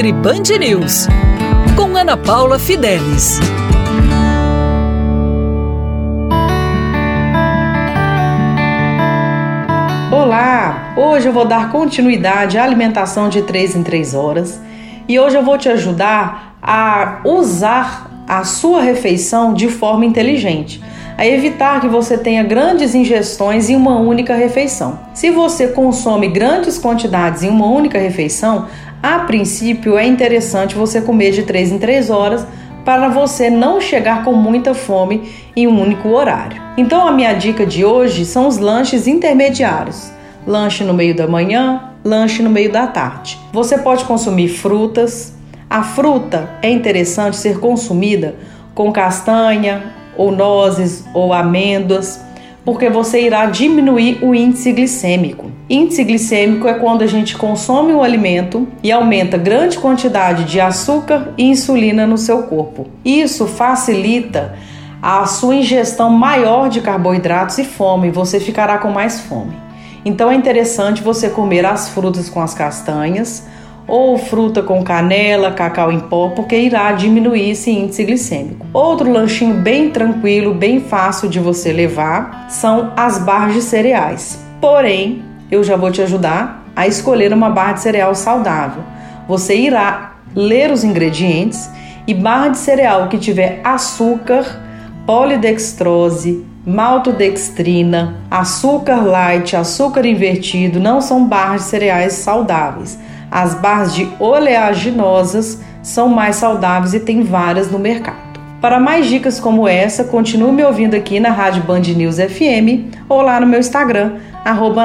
Nutri Band News, com Ana Paula Fidelis. Olá! Hoje eu vou dar continuidade à alimentação de 3 em 3 horas e hoje eu vou te ajudar a usar a sua refeição de forma inteligente a evitar que você tenha grandes ingestões em uma única refeição. Se você consome grandes quantidades em uma única refeição, a princípio é interessante você comer de 3 em 3 horas para você não chegar com muita fome em um único horário. Então a minha dica de hoje são os lanches intermediários. Lanche no meio da manhã, lanche no meio da tarde. Você pode consumir frutas. A fruta é interessante ser consumida com castanha, ou nozes ou amêndoas, porque você irá diminuir o índice glicêmico. Índice glicêmico é quando a gente consome um alimento e aumenta grande quantidade de açúcar e insulina no seu corpo. Isso facilita a sua ingestão maior de carboidratos e fome, você ficará com mais fome. Então é interessante você comer as frutas com as castanhas, ou fruta com canela, cacau em pó, porque irá diminuir esse índice glicêmico. Outro lanchinho bem tranquilo, bem fácil de você levar, são as barras de cereais. Porém, eu já vou te ajudar a escolher uma barra de cereal saudável. Você irá ler os ingredientes e barra de cereal que tiver açúcar, polidextrose, maltodextrina, açúcar light, açúcar invertido não são barras de cereais saudáveis. As barras de oleaginosas são mais saudáveis e tem várias no mercado. Para mais dicas como essa, continue me ouvindo aqui na Rádio Band News FM ou lá no meu Instagram, arroba